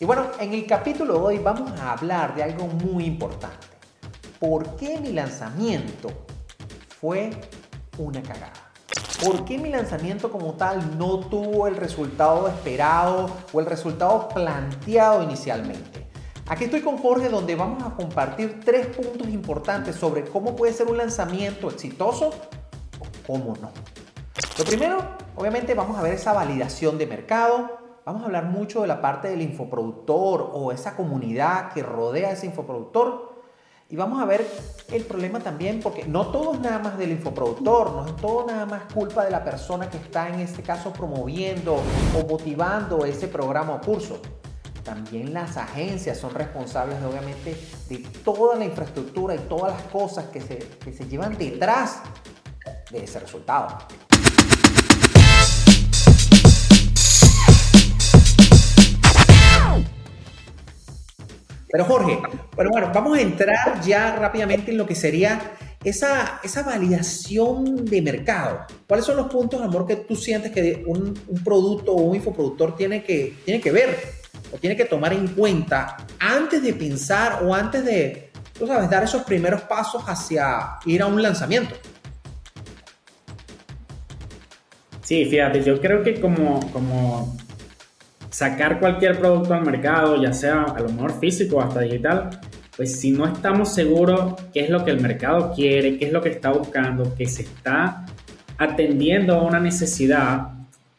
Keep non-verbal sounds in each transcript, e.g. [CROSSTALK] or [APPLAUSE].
Y bueno, en el capítulo de hoy vamos a hablar de algo muy importante. ¿Por qué mi lanzamiento fue una cagada? ¿Por qué mi lanzamiento como tal no tuvo el resultado esperado o el resultado planteado inicialmente? Aquí estoy con Jorge donde vamos a compartir tres puntos importantes sobre cómo puede ser un lanzamiento exitoso o cómo no. Lo primero, obviamente vamos a ver esa validación de mercado, vamos a hablar mucho de la parte del infoproductor o esa comunidad que rodea a ese infoproductor. Y vamos a ver el problema también, porque no todo es nada más del infoproductor, no es todo nada más culpa de la persona que está en este caso promoviendo o motivando ese programa o curso. También las agencias son responsables obviamente de toda la infraestructura y todas las cosas que se, que se llevan detrás de ese resultado. Pero Jorge, bueno, bueno, vamos a entrar ya rápidamente en lo que sería esa, esa validación de mercado. ¿Cuáles son los puntos, amor, que tú sientes que un, un producto o un infoproductor tiene que, tiene que ver o tiene que tomar en cuenta antes de pensar o antes de, tú sabes, dar esos primeros pasos hacia ir a un lanzamiento? Sí, fíjate, yo creo que como, como sacar cualquier producto al mercado, ya sea a lo mejor físico o hasta digital, pues si no estamos seguros qué es lo que el mercado quiere, qué es lo que está buscando, que se está atendiendo a una necesidad,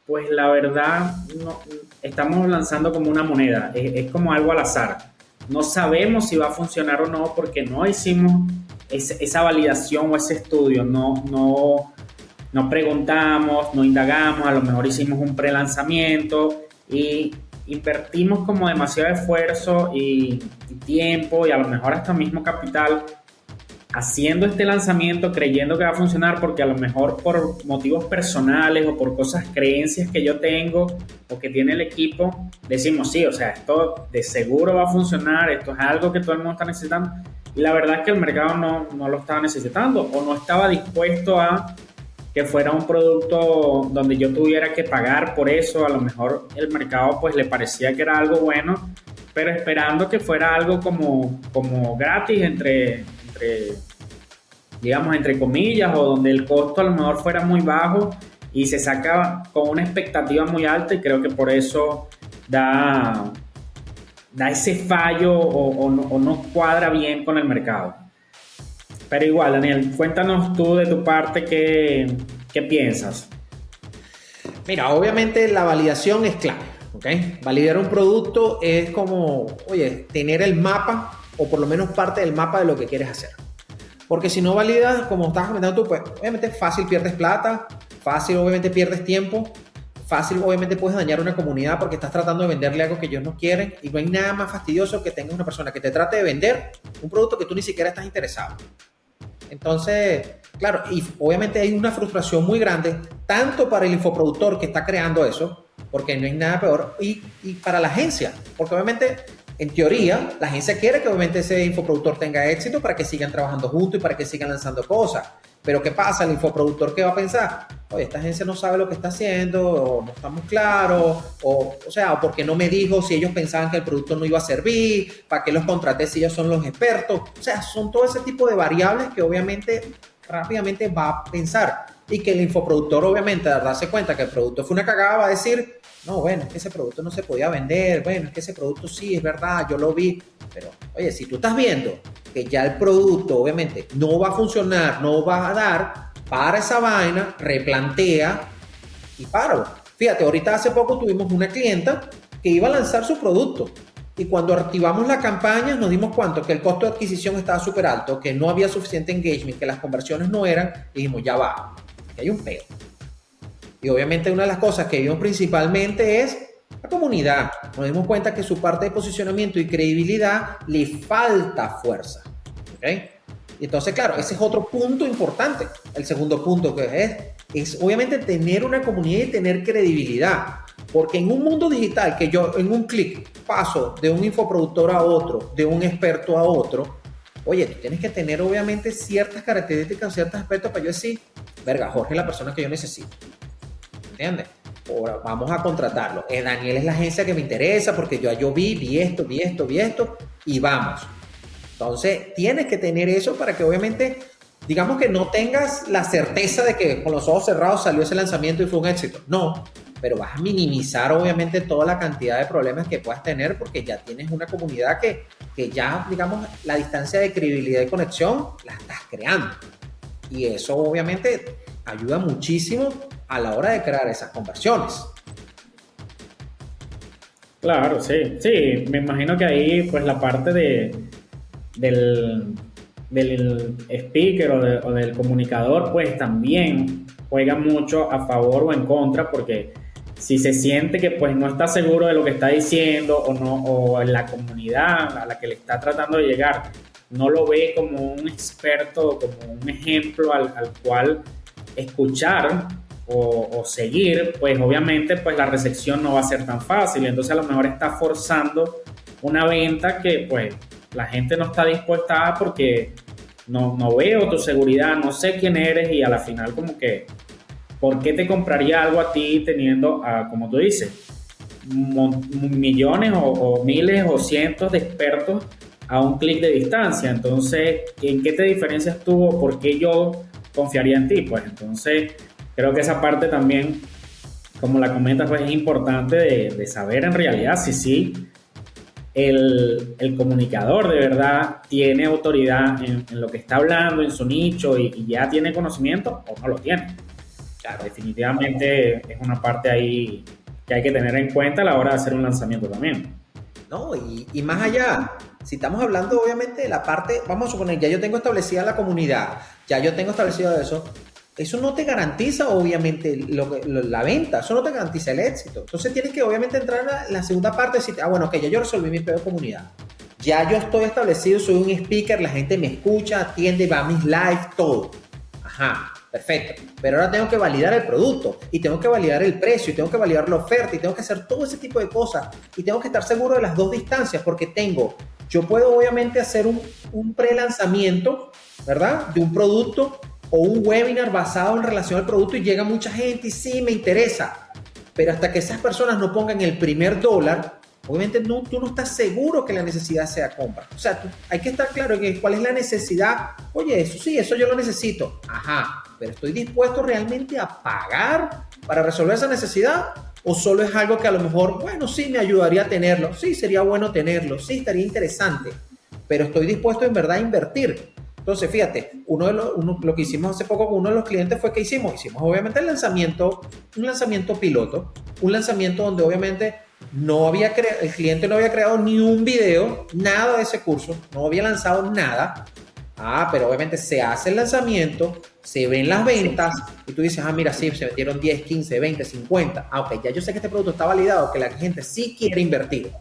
pues la verdad no, estamos lanzando como una moneda, es, como algo al azar. No sabemos si va a funcionar o no porque no hicimos esa validación o ese estudio, no, no, no preguntamos, no indagamos, a lo mejor hicimos un pre-lanzamiento y invertimos como demasiado esfuerzo y, tiempo y a lo mejor hasta mismo capital haciendo este lanzamiento creyendo que va a funcionar porque a lo mejor por motivos personales o por cosas, creencias que yo tengo o que tiene el equipo, decimos sí, o sea, esto de seguro va a funcionar, esto es algo que todo el mundo está necesitando. Y la verdad es que el mercado no, no lo estaba necesitando o no estaba dispuesto a que fuera un producto donde yo tuviera que pagar por eso, a lo mejor el mercado pues le parecía que era algo bueno, pero esperando que fuera algo como, como gratis entre, digamos, entre comillas, o donde el costo a lo mejor fuera muy bajo y se saca con una expectativa muy alta y creo que por eso da, da ese fallo o no cuadra bien con el mercado. Pero igual, Daniel, cuéntanos tú de tu parte qué, qué piensas. Mira, obviamente la validación es clave, ¿ok? Validar un producto es como, oye, tener el mapa o por lo menos parte del mapa de lo que quieres hacer. Porque si no validas, como estabas comentando tú, pues obviamente fácil pierdes plata, fácil obviamente pierdes tiempo, fácil obviamente puedes dañar una comunidad porque estás tratando de venderle algo que ellos no quieren y no hay nada más fastidioso que tengas una persona que te trate de vender un producto que tú ni siquiera estás interesado. Entonces, claro, y obviamente hay una frustración muy grande, tanto para el infoproductor que está creando eso, porque no hay nada peor, y, y para la agencia, porque obviamente en teoría, la agencia quiere que obviamente ese infoproductor tenga éxito para que sigan trabajando juntos y para que sigan lanzando cosas. Pero ¿qué pasa? El infoproductor, ¿qué va a pensar? Oye, esta agencia no sabe lo que está haciendo, o no estamos claros, o, o sea, porque no me dijo si ellos pensaban que el producto no iba a servir, para qué los contraté si ellos son los expertos. O sea, son todo ese tipo de variables que obviamente rápidamente va a pensar. Y que el infoproductor, obviamente, al darse cuenta que el producto fue una cagada, va a decir, no, bueno, es que ese producto no se podía vender, bueno, es que ese producto sí, es verdad, yo lo vi, pero oye, si tú estás viendo que ya el producto obviamente no va a funcionar, no va a dar, para esa vaina, replantea y paro. Fíjate, ahorita hace poco tuvimos una clienta que iba a lanzar su producto y cuando activamos la campaña nos dimos cuenta que el costo de adquisición estaba súper alto, que no había suficiente engagement, que las conversiones no eran, y dijimos, ya va, que hay un peo. Y obviamente una de las cosas que vimos principalmente es la comunidad. Nos dimos cuenta que su parte de posicionamiento y credibilidad le falta fuerza. ¿okay? Y entonces, claro, ese es otro punto importante. El segundo punto que es, es obviamente tener una comunidad y tener credibilidad. Porque en un mundo digital que yo en un clic paso de un infoproductor a otro, de un experto a otro, oye, tú tienes que tener obviamente ciertas características, ciertos aspectos para yo decir, verga, Jorge es la persona que yo necesito. ¿Entiendes? Vamos a contratarlo. Eh, Daniel es la agencia que me interesa porque yo, yo vi, vi esto, vi esto, vi esto y vamos. Entonces, tienes que tener eso para que obviamente, digamos que no tengas la certeza de que con los ojos cerrados salió ese lanzamiento y fue un éxito. No, pero vas a minimizar obviamente toda la cantidad de problemas que puedas tener porque ya tienes una comunidad que, que ya, digamos, la distancia de credibilidad y conexión la estás creando. Y eso obviamente ayuda muchísimo a la hora de crear esas conversiones. Claro, sí, sí, me imagino que ahí pues la parte de, del, del speaker o, del comunicador pues también juega mucho a favor o en contra porque si se siente que pues no está seguro de lo que está diciendo o no o en la comunidad a la que le está tratando de llegar no lo ve como un experto como un ejemplo al, al cual escuchar o, seguir, pues obviamente pues la recepción no va a ser tan fácil. Entonces a lo mejor está forzando una venta que pues la gente no está dispuesta a porque no, no veo tu seguridad, no sé quién eres y a la final como que, ¿por qué te compraría algo a ti teniendo, como tú dices, millones o miles o cientos de expertos a un clic de distancia? Entonces, ¿en qué te diferencias tú por qué yo confiaría en ti? Pues entonces creo que esa parte también, como la comentas, pues es importante de, saber en realidad si sí el, comunicador de verdad tiene autoridad en, lo que está hablando, en su nicho y, ya tiene conocimiento o no lo tiene. Claro, definitivamente es una parte ahí que hay que tener en cuenta a la hora de hacer un lanzamiento también. No, y, y más allá, si estamos hablando obviamente de la parte, vamos a suponer, ya yo tengo establecida la comunidad, ya yo tengo establecido eso, eso no te garantiza obviamente lo, la venta, eso no te garantiza el éxito. Entonces tienes que obviamente entrar en la, segunda parte y decir, ah, bueno, que ya yo resolví mi peor comunidad. Ya yo estoy establecido, soy un speaker, la gente me escucha, atiende, va a mis live, todo. Ajá, perfecto. Pero ahora tengo que validar el producto y tengo que validar el precio y tengo que validar la oferta y tengo que hacer todo ese tipo de cosas y tengo que estar seguro de las dos distancias porque tengo, yo puedo obviamente hacer un, un pre-lanzamiento, ¿verdad? De un producto o un webinar basado en relación al producto y llega mucha gente y sí, me interesa. Pero hasta que esas personas no pongan el primer dólar, obviamente no, tú no estás seguro que la necesidad sea compra. O sea, hay que estar claro en cuál es la necesidad. Oye, eso sí, eso yo lo necesito. Ajá, pero estoy dispuesto realmente a pagar para resolver esa necesidad. ¿O solo es algo que a lo mejor, bueno, sí, me ayudaría a tenerlo, sí, sería bueno tenerlo, sí, estaría interesante, pero estoy dispuesto en verdad a invertir. Entonces, fíjate, uno de lo que hicimos hace poco con uno de los clientes fue que hicimos, hicimos obviamente el lanzamiento, un lanzamiento piloto, un lanzamiento donde obviamente no había el cliente no había creado ni un video, nada de ese curso, no había lanzado nada. Ah, pero obviamente se hace el lanzamiento, se ven las ventas y tú dices, ah, mira, sí, se vendieron 10, 15, 20, 50. Ah, ok, ya yo sé que este producto está validado, que la gente sí quiere invertir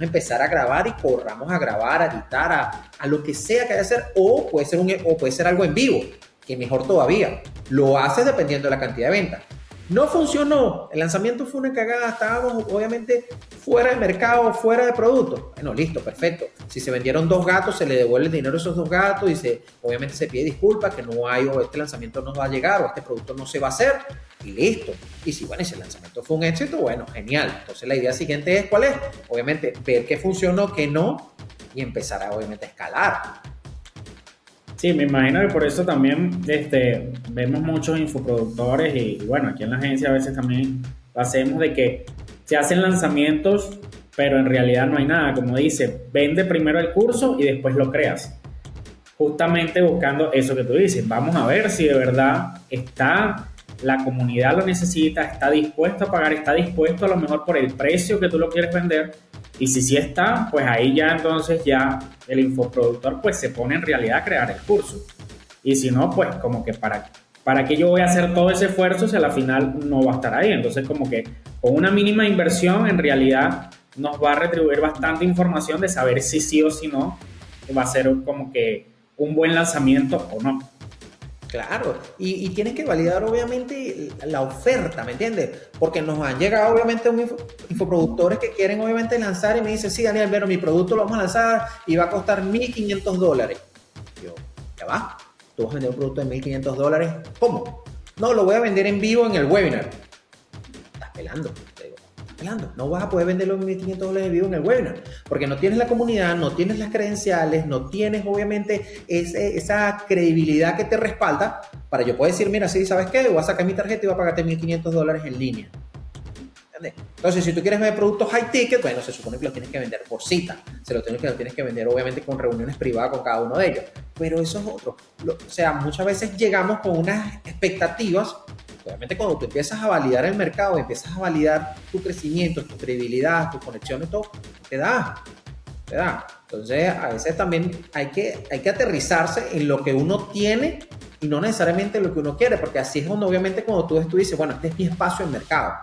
a empezar a grabar y corramos a grabar, a editar, a, a lo que sea que haya que hacer, o puede, ser un, o puede ser algo en vivo, que mejor todavía. Lo haces dependiendo de la cantidad de ventas. No funcionó, el lanzamiento fue una cagada, estábamos obviamente fuera de mercado, fuera de producto. Bueno, listo, perfecto. Si se vendieron dos gatos, se le devuelve el dinero a esos dos gatos y se, obviamente se pide disculpas que no hay o este lanzamiento no va a llegar o este producto no se va a hacer y listo. Y si, bueno, ese lanzamiento fue un éxito, bueno, genial. Entonces la idea siguiente es, ¿cuál es? Obviamente, ver qué funcionó, qué no, y empezar a, obviamente, a escalar. Sí, me imagino que por eso también este, vemos muchos infoproductores y, bueno, aquí en la agencia a veces también hacemos de que se hacen lanzamientos, pero en realidad no hay nada. Como dice, vende primero el curso y después lo creas. Justamente buscando eso que tú dices. Vamos a ver si de verdad está la comunidad lo necesita, está dispuesto a pagar, está dispuesto a lo mejor por el precio que tú lo quieres vender. Y si sí está, pues ahí ya entonces ya el infoproductor pues se pone en realidad a crear el curso. Y si no, pues como que para, para qué yo voy a hacer todo ese esfuerzo si a la final no va a estar ahí. Entonces como que con una mínima inversión en realidad nos va a retribuir bastante información de saber si sí o si no va a ser como que un buen lanzamiento o no. Claro, y, tienes que validar obviamente la oferta, ¿me entiendes? Porque nos han llegado obviamente un infoproductores que quieren obviamente lanzar y me dicen, sí, Daniel, pero mi producto lo vamos a lanzar y va a costar 1.500 dólares. Yo, ya va, tú vas a vender un producto de 1.500 dólares, ¿cómo? No, lo voy a vender en vivo en el webinar. pelando. No vas a poder vender los 1.500 dólares de vivo en el webinar, porque no tienes la comunidad, no tienes las credenciales, no tienes obviamente esa credibilidad que te respalda para yo poder decir, mira, sí, ¿sabes qué? Voy a sacar mi tarjeta y voy a pagarte 1.500 dólares en línea. Entonces, si tú quieres vender productos high ticket, bueno, se supone que los tienes que vender por cita. Se los tienes que, tienes que vender, obviamente, con reuniones privadas con cada uno de ellos. Pero eso es otro. o sea, muchas veces llegamos con unas expectativas. Obviamente, cuando tú empiezas a validar el mercado, empiezas a validar tu crecimiento, tu credibilidad, tu conexión y todo, te da. Te da. Entonces, a veces también hay que, hay que aterrizarse en lo que uno tiene y no necesariamente lo que uno quiere, porque así es donde obviamente cuando tú, tú dices, bueno, este es mi espacio en mercado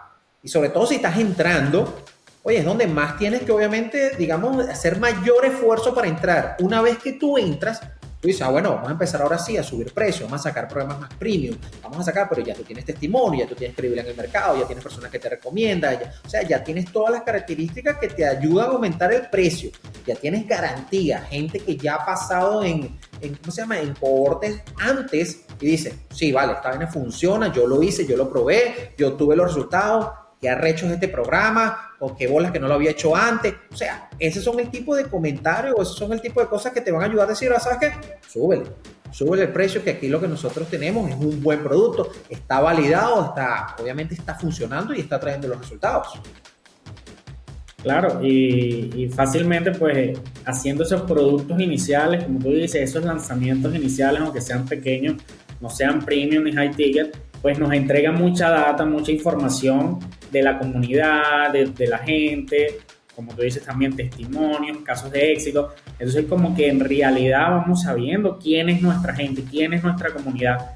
y sobre todo si estás entrando, oye, es donde más tienes que obviamente, digamos, hacer mayor esfuerzo para entrar. Una vez que tú entras, tú dices, ah, bueno, vamos a empezar ahora sí a subir precios, vamos a sacar programas más premium, vamos a sacar, pero ya tú tienes testimonio, ya tú tienes credibilidad en el mercado, ya tienes personas que te recomiendan, o sea, ya tienes todas las características que te ayudan a aumentar el precio, ya tienes garantía, gente que ya ha pasado en, en ¿cómo se llama?, en cohortes antes y dice, sí, vale, esta vaina funciona, yo lo hice, yo lo probé, yo tuve los resultados, qué arrecho es este programa, o qué bolas que no lo había hecho antes. O sea, esos son el tipo de comentarios, o esos son el tipo de cosas que te van a ayudar a decir, ah, ¿sabes qué? Súbele, súbele el precio, que aquí lo que nosotros tenemos es un buen producto, está validado, está, obviamente está funcionando y está trayendo los resultados. Claro, y, y, fácilmente pues haciendo esos productos iniciales, como tú dices, esos lanzamientos iniciales, aunque sean pequeños, no sean premium ni high ticket, pues nos entrega mucha data, mucha información de la comunidad, de, la gente, como tú dices también testimonios, casos de éxito. Entonces como que en realidad vamos sabiendo quién es nuestra gente, quién es nuestra comunidad.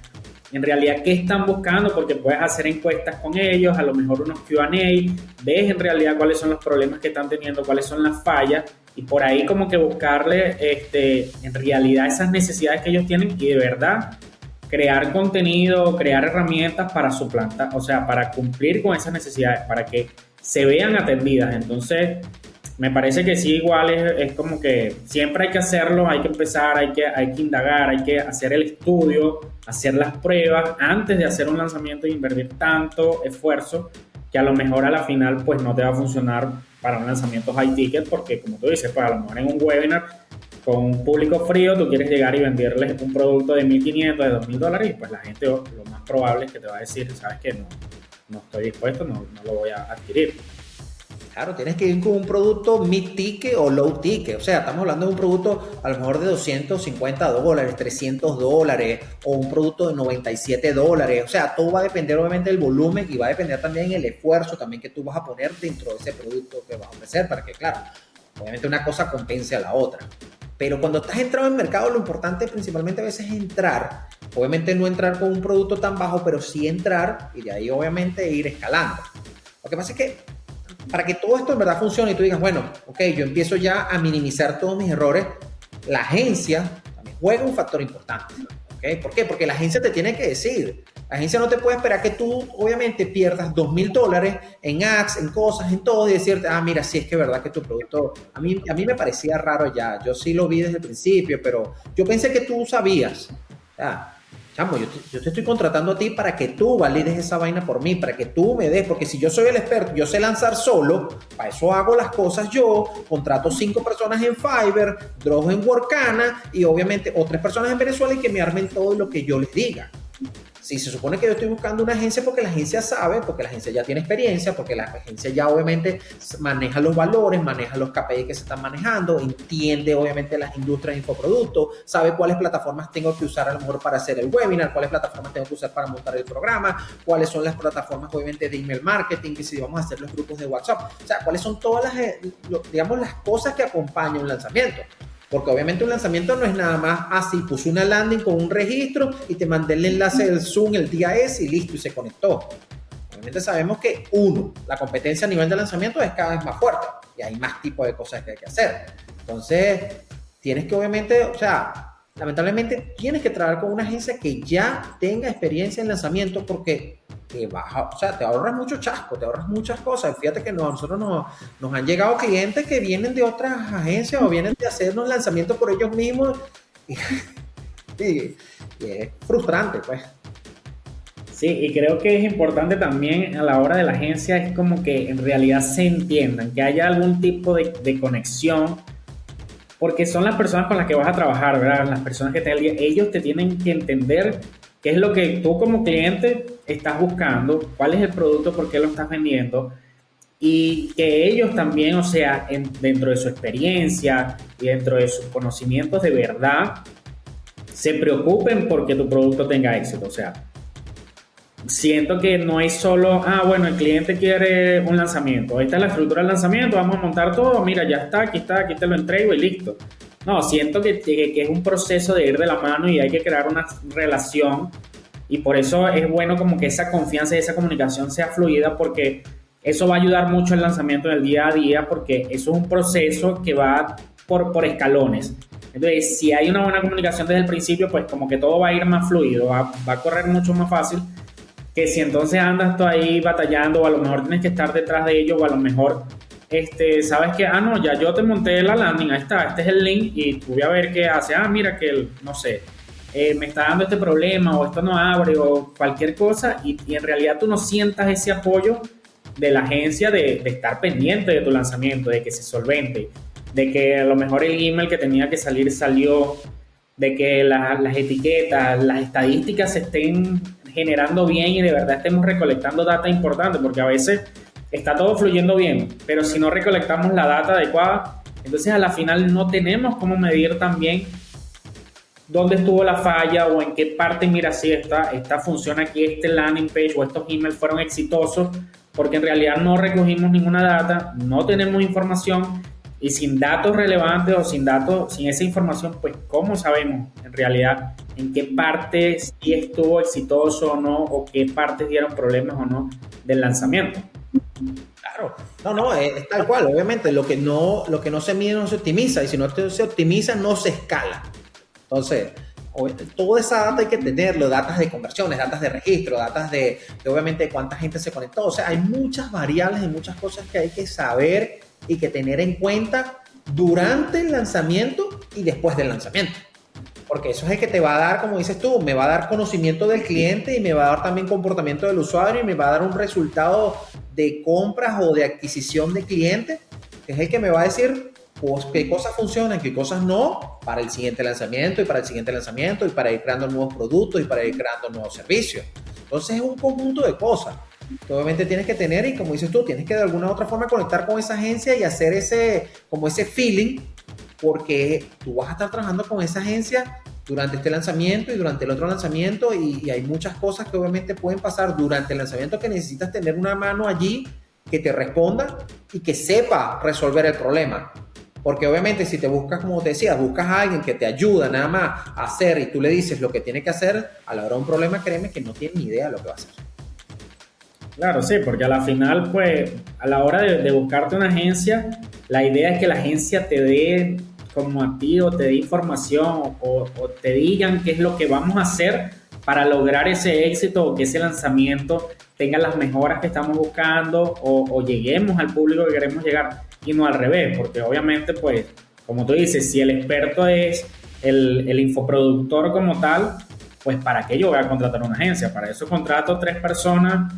En realidad, ¿qué están buscando? Porque puedes hacer encuestas con ellos, a lo mejor unos QA, ves en realidad cuáles son los problemas que están teniendo, cuáles son las fallas, y por ahí como que buscarle este, en realidad esas necesidades que ellos tienen y de verdad crear contenido, crear herramientas para su planta, o sea, para cumplir con esas necesidades, para que se vean atendidas. Entonces, me parece que sí, igual es, como que siempre hay que hacerlo, hay que empezar, hay que, hay que indagar, hay que hacer el estudio, hacer las pruebas antes de hacer un lanzamiento y invertir tanto esfuerzo que a lo mejor a la final pues no te va a funcionar para un lanzamiento high ticket porque como tú dices, pues a lo mejor en un webinar con un público frío, tú quieres llegar y venderles un producto de 1.500, de 2.000 dólares, pues la gente lo más probable es que te va a decir, sabes que no, no estoy dispuesto, no, lo voy a adquirir. Claro, tienes que ir con un producto mid ticket o low ticket. O sea, estamos hablando de un producto a lo mejor de 250 dólares, 300 dólares o un producto de 97 dólares. O sea, todo va a depender obviamente del volumen y va a depender también el esfuerzo también que tú vas a poner dentro de ese producto que vas a ofrecer para que, claro, obviamente una cosa compense a la otra. Pero cuando estás entrando en mercado, lo importante principalmente a veces es entrar. Obviamente no entrar con un producto tan bajo, pero sí entrar y de ahí obviamente ir escalando. Lo que pasa es que para que todo esto en verdad funcione y tú digas, bueno, ok, yo empiezo ya a minimizar todos mis errores, la agencia también juega un factor importante. ¿Por qué? Porque la agencia te tiene que decir, la agencia no te puede esperar que tú, obviamente, pierdas dos mil dólares en ads, en cosas, en todo, y decirte, ah, mira, sí es que es verdad que tu producto, a mí, a mí me parecía raro ya, yo sí lo vi desde el principio, pero yo pensé que tú sabías. Chamo, yo te, estoy contratando a ti para que tú valides esa vaina por mí, para que tú me des, porque si yo soy el experto, yo sé lanzar solo, para eso hago las cosas yo, contrato cinco personas en Fiverr, dos en Workana y obviamente otras personas en Venezuela y que me armen todo lo que yo les diga. Si se supone que yo estoy buscando una agencia porque la agencia sabe, porque la agencia ya tiene experiencia, porque la agencia ya obviamente maneja los valores, maneja los KPI que se están manejando, entiende obviamente las industrias de infoproductos, sabe cuáles plataformas tengo que usar a lo mejor para hacer el webinar, cuáles plataformas tengo que usar para montar el programa, cuáles son las plataformas obviamente de email marketing, y si vamos a hacer los grupos de WhatsApp, o sea, cuáles son todas las, eh, digamos, las cosas que acompañan un lanzamiento. Porque obviamente un lanzamiento no es nada más así, puse una landing con un registro y te mandé el enlace del Zoom el día S y listo, y se conectó. Obviamente sabemos que uno, la competencia a nivel de lanzamiento es cada vez más fuerte y hay más tipos de cosas que hay que hacer. Entonces, tienes que obviamente, o sea, lamentablemente tienes que trabajar con una agencia que ya tenga experiencia en lanzamiento porque baja, o sea, te ahorras mucho chasco, te ahorras muchas cosas. Fíjate que nosotros nos, nos han llegado clientes que vienen de otras agencias o vienen de hacernos lanzamientos por ellos mismos [LAUGHS] y, es frustrante, pues. Sí, y creo que es importante también a la hora de la agencia es como que en realidad se entiendan, que haya algún tipo de, de conexión, porque son las personas con las que vas a trabajar, ¿verdad? Las personas que te, ellos te tienen que entender qué es lo que tú como cliente estás buscando, cuál es el producto, por qué lo estás vendiendo, y que ellos también, o sea, dentro de su experiencia y dentro de sus conocimientos de verdad, se preocupen porque tu producto tenga éxito. O sea, siento que no es solo, ah, bueno, el cliente quiere un lanzamiento, ahí está la estructura del lanzamiento, vamos a montar todo, mira, ya está, aquí está, aquí te lo entrego y listo. No, siento que, que, es un proceso de ir de la mano y hay que crear una relación y por eso es bueno como que esa confianza y esa comunicación sea fluida porque eso va a ayudar mucho el lanzamiento en el día a día porque eso es un proceso que va por, por escalones. Entonces, si hay una buena comunicación desde el principio, pues como que todo va a ir más fluido, va, va a correr mucho más fácil que si entonces andas tú ahí batallando o a lo mejor tienes que estar detrás de ellos o a lo mejor este, sabes que, ah, no, ya yo te monté la landing, ahí está, este es el link y tú voy a ver qué hace, ah, mira que, el, no sé, eh, me está dando este problema o esto no abre o cualquier cosa y, en realidad tú no sientas ese apoyo de la agencia de, estar pendiente de tu lanzamiento, de que se solvente, de que a lo mejor el email que tenía que salir salió, de que las etiquetas, las estadísticas estén generando bien y de verdad estemos recolectando data importante, porque a veces está todo fluyendo bien, pero si no recolectamos la data adecuada, entonces a la final no tenemos cómo medir también dónde estuvo la falla o en qué parte, mira, si esta, esta funciona aquí, este landing page o estos emails fueron exitosos, porque en realidad no recogimos ninguna data, no tenemos información y sin datos relevantes o sin datos, sin esa información, pues ¿cómo sabemos en realidad en qué partes sí estuvo exitoso o no, o qué partes dieron problemas o no del lanzamiento? Claro, no, no, es, tal cual, obviamente, lo que, no, lo que no se mide no se optimiza, y si no se optimiza no se escala. Entonces, toda esa data hay que tenerlo, datos de conversiones, datos de registro, datos de, obviamente cuánta gente se conectó, o sea, hay muchas variables y muchas cosas que hay que saber y que tener en cuenta durante el lanzamiento y después del lanzamiento. Porque eso es el que te va a dar, como dices tú, me va a dar conocimiento del cliente y me va a dar también comportamiento del usuario y me va a dar un resultado de compras o de adquisición de clientes, que es el que me va a decir pues, qué cosas funcionan, qué cosas no, para el siguiente lanzamiento y para el siguiente lanzamiento y para ir creando nuevos productos y para ir creando nuevos servicios. Entonces es un conjunto de cosas obviamente tienes que tener y como dices tú, tienes que de alguna u otra forma conectar con esa agencia y hacer ese, como ese feeling, porque tú vas a estar trabajando con esa agencia durante este lanzamiento y durante el otro lanzamiento y, hay muchas cosas que obviamente pueden pasar durante el lanzamiento que necesitas tener una mano allí que te responda y que sepa resolver el problema. Porque obviamente si te buscas, como te decía, buscas a alguien que te ayuda nada más a hacer y tú le dices lo que tiene que hacer, a la hora de un problema, créeme que no tiene ni idea de lo que va a hacer. Claro, sí, porque a la final, pues, a la hora de, buscarte una agencia, la idea es que la agencia te dé como a ti o te dé información o, te digan qué es lo que vamos a hacer para lograr ese éxito o que ese lanzamiento tenga las mejoras que estamos buscando o, lleguemos al público que queremos llegar y no al revés, porque obviamente, pues, como tú dices, si el experto es el, infoproductor como tal, pues para qué yo voy a contratar una agencia, para eso contrato tres personas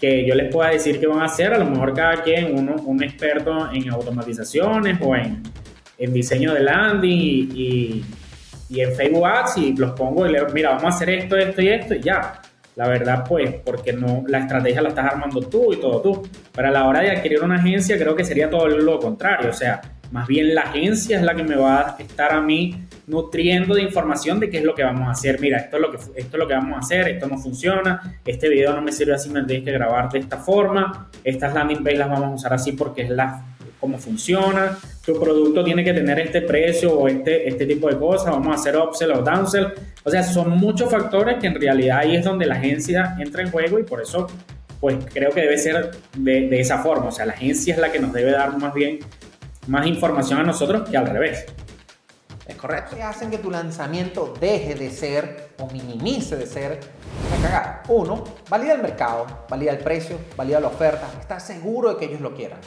que yo les pueda decir qué van a hacer, a lo mejor cada quien, uno, un experto en automatizaciones o en, en diseño de landing y, y, en Facebook Ads y los pongo y le mira, vamos a hacer esto, esto y esto y ya. La verdad, pues, porque no, la estrategia la estás armando tú y todo tú. Pero a la hora de adquirir una agencia, creo que sería todo lo contrario. O sea, más bien la agencia es la que me va a estar a mí nutriendo de información de qué es lo que vamos a hacer. Mira, esto es lo que, esto es lo que vamos a hacer, esto no funciona, este video no me sirve así, me tienes que grabar de esta forma, estas landing pages las vamos a usar así porque es la cómo funciona, tu producto tiene que tener este precio o este, este tipo de cosas, vamos a hacer upsell o downsell. O sea, son muchos factores que en realidad ahí es donde la agencia entra en juego y por eso pues creo que debe ser de, de esa forma. O sea, la agencia es la que nos debe dar más bien más información a nosotros que al revés. Es correcto. Que hacen que tu lanzamiento deje de ser o minimice de ser una cagada. Uno, valida el mercado, valida el precio, valida la oferta, está seguro de que ellos lo quieran.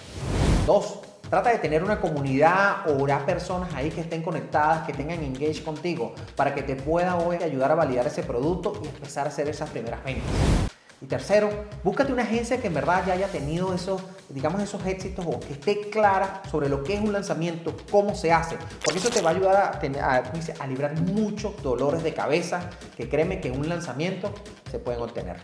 Dos, trata de tener una comunidad o una personas ahí que estén conectadas, que tengan engage contigo, para que te pueda hoy ayudar a validar ese producto y empezar a hacer esas primeras ventas. Y tercero, búscate una agencia que en verdad ya haya tenido esos, digamos, esos éxitos o que esté clara sobre lo que es un lanzamiento, cómo se hace. Porque eso te va a ayudar a, tener, a, a librar muchos dolores de cabeza que créeme que en un lanzamiento se pueden obtener.